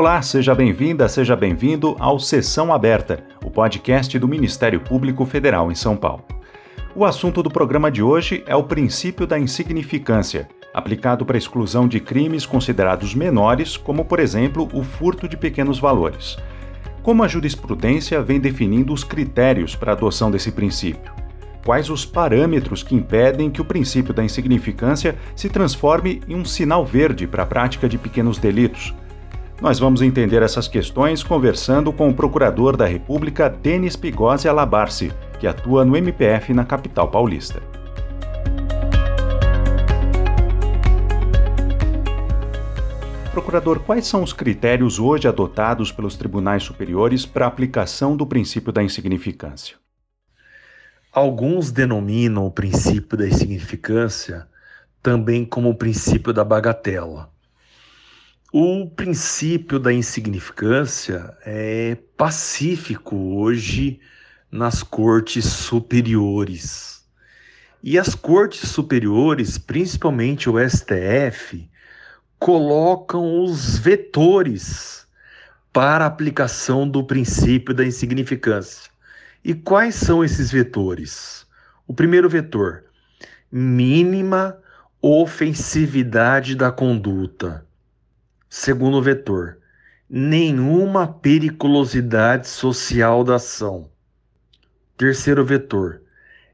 Olá, seja bem-vinda, seja bem-vindo ao Sessão Aberta, o podcast do Ministério Público Federal em São Paulo. O assunto do programa de hoje é o princípio da insignificância, aplicado para a exclusão de crimes considerados menores, como, por exemplo, o furto de pequenos valores. Como a jurisprudência vem definindo os critérios para a adoção desse princípio? Quais os parâmetros que impedem que o princípio da insignificância se transforme em um sinal verde para a prática de pequenos delitos? Nós vamos entender essas questões conversando com o procurador da República, Denis Pigose Alabarce, que atua no MPF na capital paulista. Procurador, quais são os critérios hoje adotados pelos tribunais superiores para a aplicação do princípio da insignificância? Alguns denominam o princípio da insignificância também como o princípio da bagatela. O princípio da insignificância é pacífico hoje nas cortes superiores. E as cortes superiores, principalmente o STF, colocam os vetores para a aplicação do princípio da insignificância. E quais são esses vetores? O primeiro vetor, mínima ofensividade da conduta. Segundo vetor, nenhuma periculosidade social da ação. Terceiro vetor,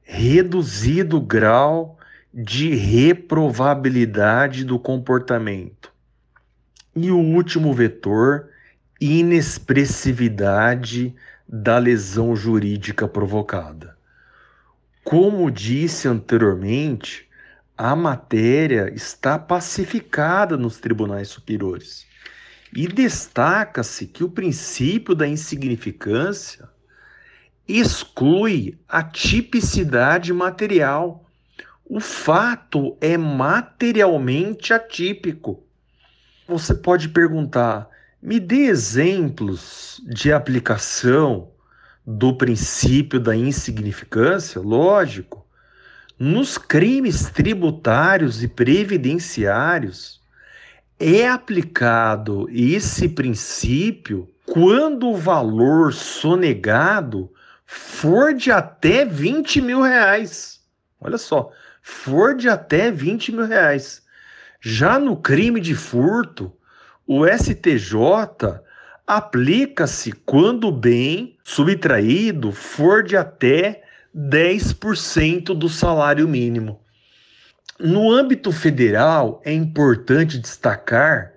reduzido grau de reprovabilidade do comportamento. E o último vetor, inexpressividade da lesão jurídica provocada. Como disse anteriormente, a matéria está pacificada nos tribunais superiores. E destaca-se que o princípio da insignificância exclui a tipicidade material. O fato é materialmente atípico. Você pode perguntar: me dê exemplos de aplicação do princípio da insignificância? Lógico. Nos crimes tributários e previdenciários, é aplicado esse princípio quando o valor sonegado for de até 20 mil reais. Olha só, for de até 20 mil reais. Já no crime de furto, o STJ aplica-se quando o bem subtraído for de até 10% do salário mínimo. No âmbito federal, é importante destacar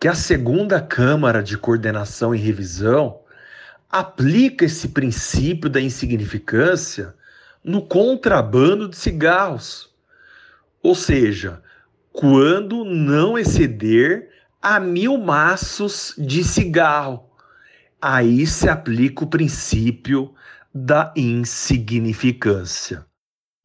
que a segunda Câmara de Coordenação e Revisão aplica esse princípio da insignificância no contrabando de cigarros. Ou seja, quando não exceder a mil maços de cigarro. Aí se aplica o princípio da insignificância.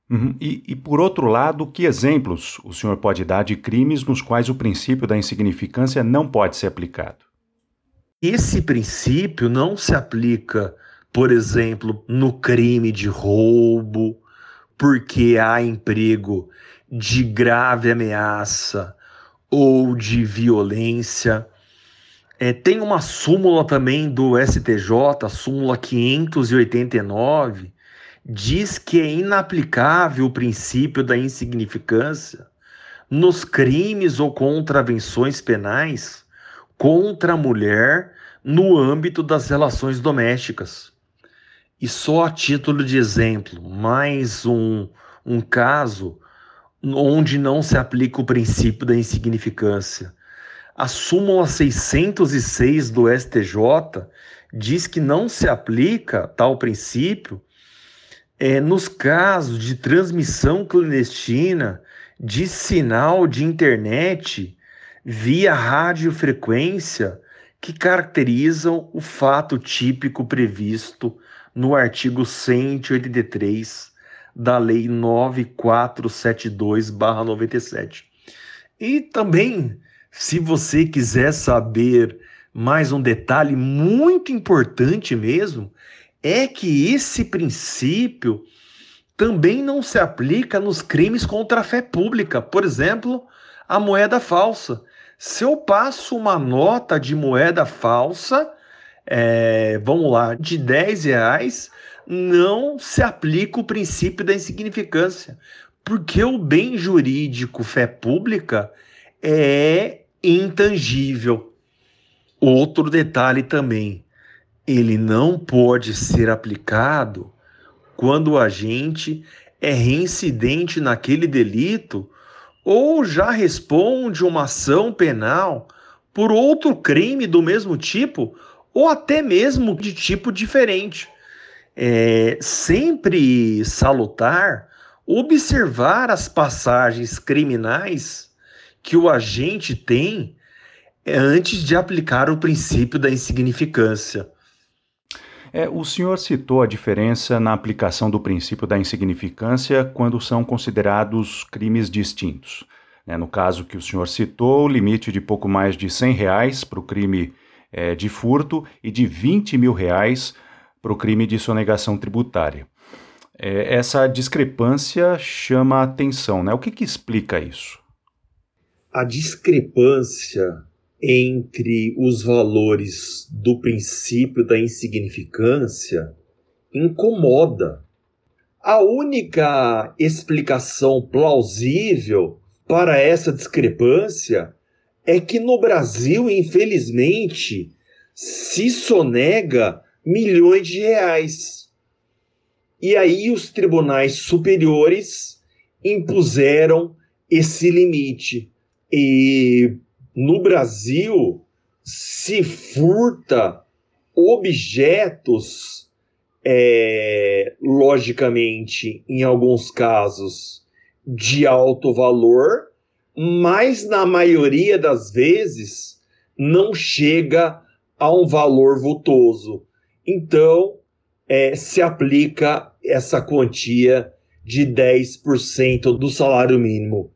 Uhum. E, e, por outro lado, que exemplos o senhor pode dar de crimes nos quais o princípio da insignificância não pode ser aplicado? Esse princípio não se aplica, por exemplo, no crime de roubo, porque há emprego de grave ameaça ou de violência é, tem uma súmula também do STJ, súmula 589, diz que é inaplicável o princípio da insignificância nos crimes ou contravenções penais contra a mulher no âmbito das relações domésticas. E só a título de exemplo, mais um, um caso onde não se aplica o princípio da insignificância a súmula 606 do STJ diz que não se aplica tal princípio é, nos casos de transmissão clandestina de sinal de internet via radiofrequência que caracterizam o fato típico previsto no artigo 183 da Lei 9472-97. E também se você quiser saber mais um detalhe muito importante mesmo, é que esse princípio também não se aplica nos crimes contra a fé pública. Por exemplo, a moeda falsa. Se eu passo uma nota de moeda falsa, é, vamos lá, de 10 reais, não se aplica o princípio da insignificância, porque o bem jurídico fé pública é intangível. Outro detalhe também, ele não pode ser aplicado quando o agente é reincidente naquele delito ou já responde uma ação penal por outro crime do mesmo tipo ou até mesmo de tipo diferente. É sempre salutar observar as passagens criminais que o agente tem antes de aplicar o princípio da insignificância. É, o senhor citou a diferença na aplicação do princípio da insignificância quando são considerados crimes distintos. Né, no caso que o senhor citou, o limite de pouco mais de 100 reais para o crime é, de furto e de 20 mil reais para o crime de sonegação tributária. É, essa discrepância chama a atenção, né? O que, que explica isso? A discrepância entre os valores do princípio da insignificância incomoda. A única explicação plausível para essa discrepância é que no Brasil, infelizmente, se sonega milhões de reais. E aí os tribunais superiores impuseram esse limite. E no Brasil se furta objetos, é, logicamente, em alguns casos, de alto valor, mas na maioria das vezes não chega a um valor vultoso. Então, é, se aplica essa quantia de 10% do salário mínimo.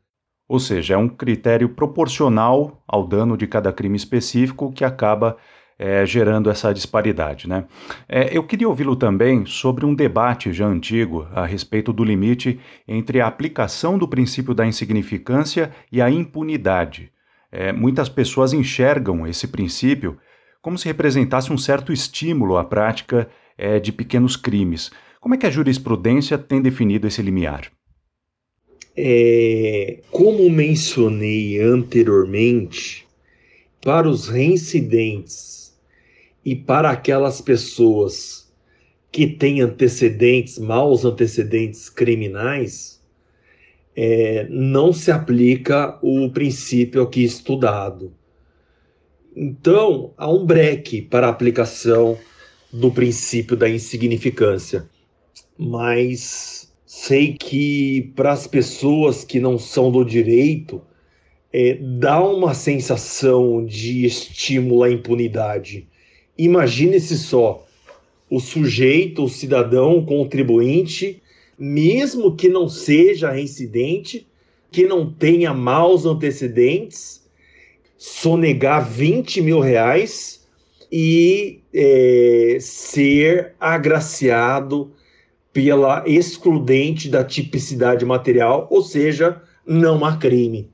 Ou seja, é um critério proporcional ao dano de cada crime específico que acaba é, gerando essa disparidade. Né? É, eu queria ouvi-lo também sobre um debate já antigo a respeito do limite entre a aplicação do princípio da insignificância e a impunidade. É, muitas pessoas enxergam esse princípio como se representasse um certo estímulo à prática é, de pequenos crimes. Como é que a jurisprudência tem definido esse limiar? É, como mencionei anteriormente, para os reincidentes e para aquelas pessoas que têm antecedentes, maus antecedentes criminais, é, não se aplica o princípio aqui estudado. Então, há um breque para a aplicação do princípio da insignificância. Mas sei que para as pessoas que não são do direito, é, dá uma sensação de estímulo à impunidade. Imagine-se só, o sujeito, o cidadão, o contribuinte, mesmo que não seja reincidente, que não tenha maus antecedentes, sonegar 20 mil reais e é, ser agraciado pela excludente da tipicidade material, ou seja, não há crime.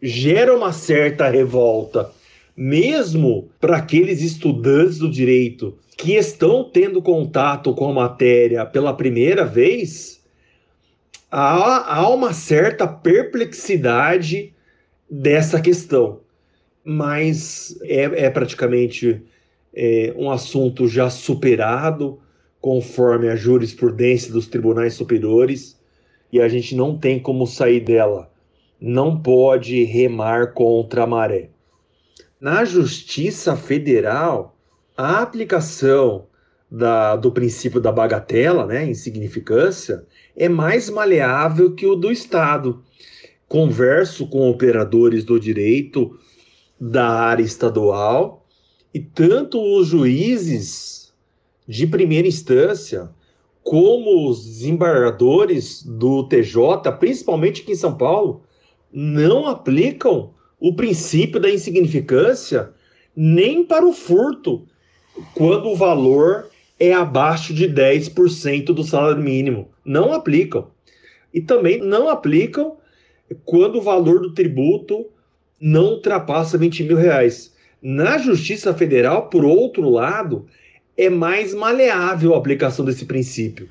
Gera uma certa revolta, mesmo para aqueles estudantes do direito que estão tendo contato com a matéria pela primeira vez, há, há uma certa perplexidade dessa questão. Mas é, é praticamente é, um assunto já superado conforme a jurisprudência dos tribunais superiores, e a gente não tem como sair dela. Não pode remar contra a maré. Na Justiça Federal, a aplicação da, do princípio da bagatela, né, insignificância, é mais maleável que o do Estado. Converso com operadores do direito da área estadual e tanto os juízes de primeira instância, como os desembargadores do TJ, principalmente aqui em São Paulo, não aplicam o princípio da insignificância nem para o furto, quando o valor é abaixo de 10% do salário mínimo. Não aplicam. E também não aplicam quando o valor do tributo não ultrapassa 20 mil reais. Na Justiça Federal, por outro lado, é mais maleável a aplicação desse princípio.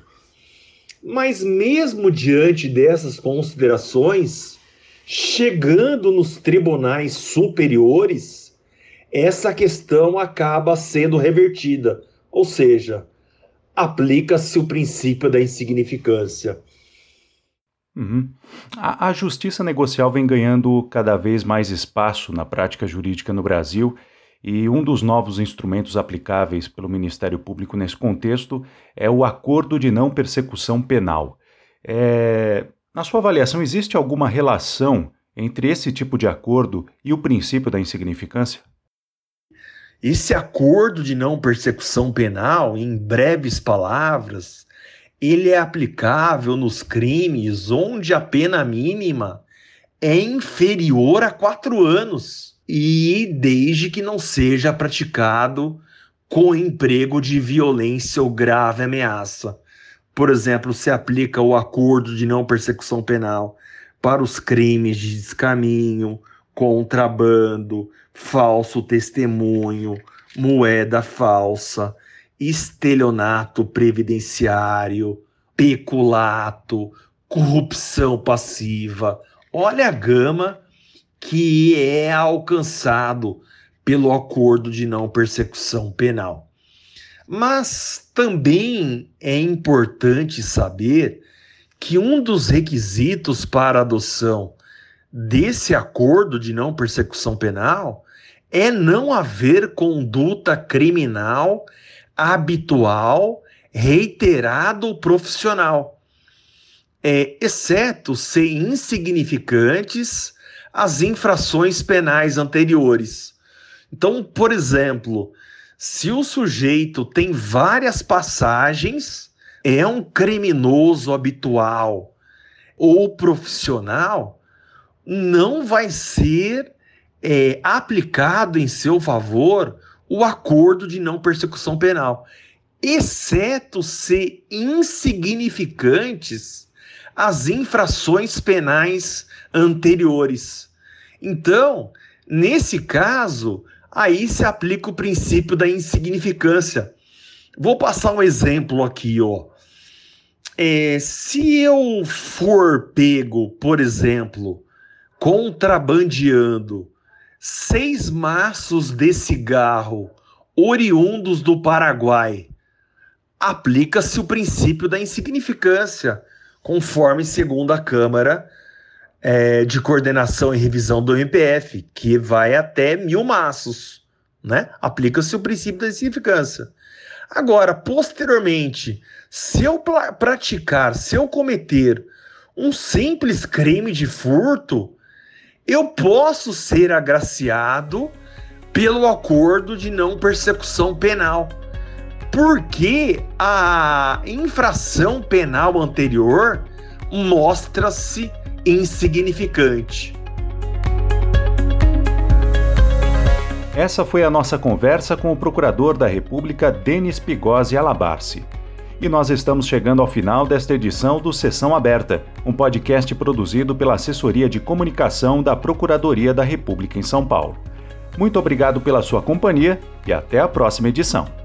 Mas, mesmo diante dessas considerações, chegando nos tribunais superiores, essa questão acaba sendo revertida, ou seja, aplica-se o princípio da insignificância. Uhum. A, a, justiça negocial vem ganhando cada vez mais espaço na prática jurídica no Brasil e um dos novos instrumentos aplicáveis pelo Ministério Público nesse contexto é o Acordo de Não Persecução Penal. É, na sua avaliação, existe alguma relação entre esse tipo de acordo e o princípio da insignificância? Esse acordo de não persecução penal, em breves palavras, ele é aplicável nos crimes onde a pena mínima é inferior a quatro anos e desde que não seja praticado com emprego de violência ou grave ameaça. Por exemplo, se aplica o acordo de não persecução penal para os crimes de descaminho, contrabando, falso testemunho, moeda falsa, estelionato previdenciário, peculato, corrupção passiva. Olha a gama que é alcançado pelo acordo de não persecução penal. Mas também é importante saber que um dos requisitos para adoção desse acordo de não persecução penal é não haver conduta criminal habitual, reiterado ou profissional, é, exceto ser insignificantes as infrações penais anteriores. Então, por exemplo, se o sujeito tem várias passagens, é um criminoso habitual ou profissional, não vai ser é, aplicado em seu favor o acordo de não persecução penal, exceto se insignificantes as infrações penais anteriores. Então, nesse caso, aí se aplica o princípio da insignificância. Vou passar um exemplo aqui, ó. É, se eu for pego, por exemplo, contrabandeando seis maços de cigarro oriundos do Paraguai, aplica-se o princípio da insignificância, conforme segundo a Câmara é, de Coordenação e Revisão do MPF, que vai até mil maços. Né? Aplica-se o princípio da insignificância. Agora, posteriormente, se eu praticar, se eu cometer um simples crime de furto, eu posso ser agraciado pelo acordo de não persecução penal, porque a infração penal anterior mostra-se insignificante. Essa foi a nossa conversa com o procurador da República Denis Pigosi Alabarce. E nós estamos chegando ao final desta edição do Sessão Aberta, um podcast produzido pela Assessoria de Comunicação da Procuradoria da República em São Paulo. Muito obrigado pela sua companhia e até a próxima edição.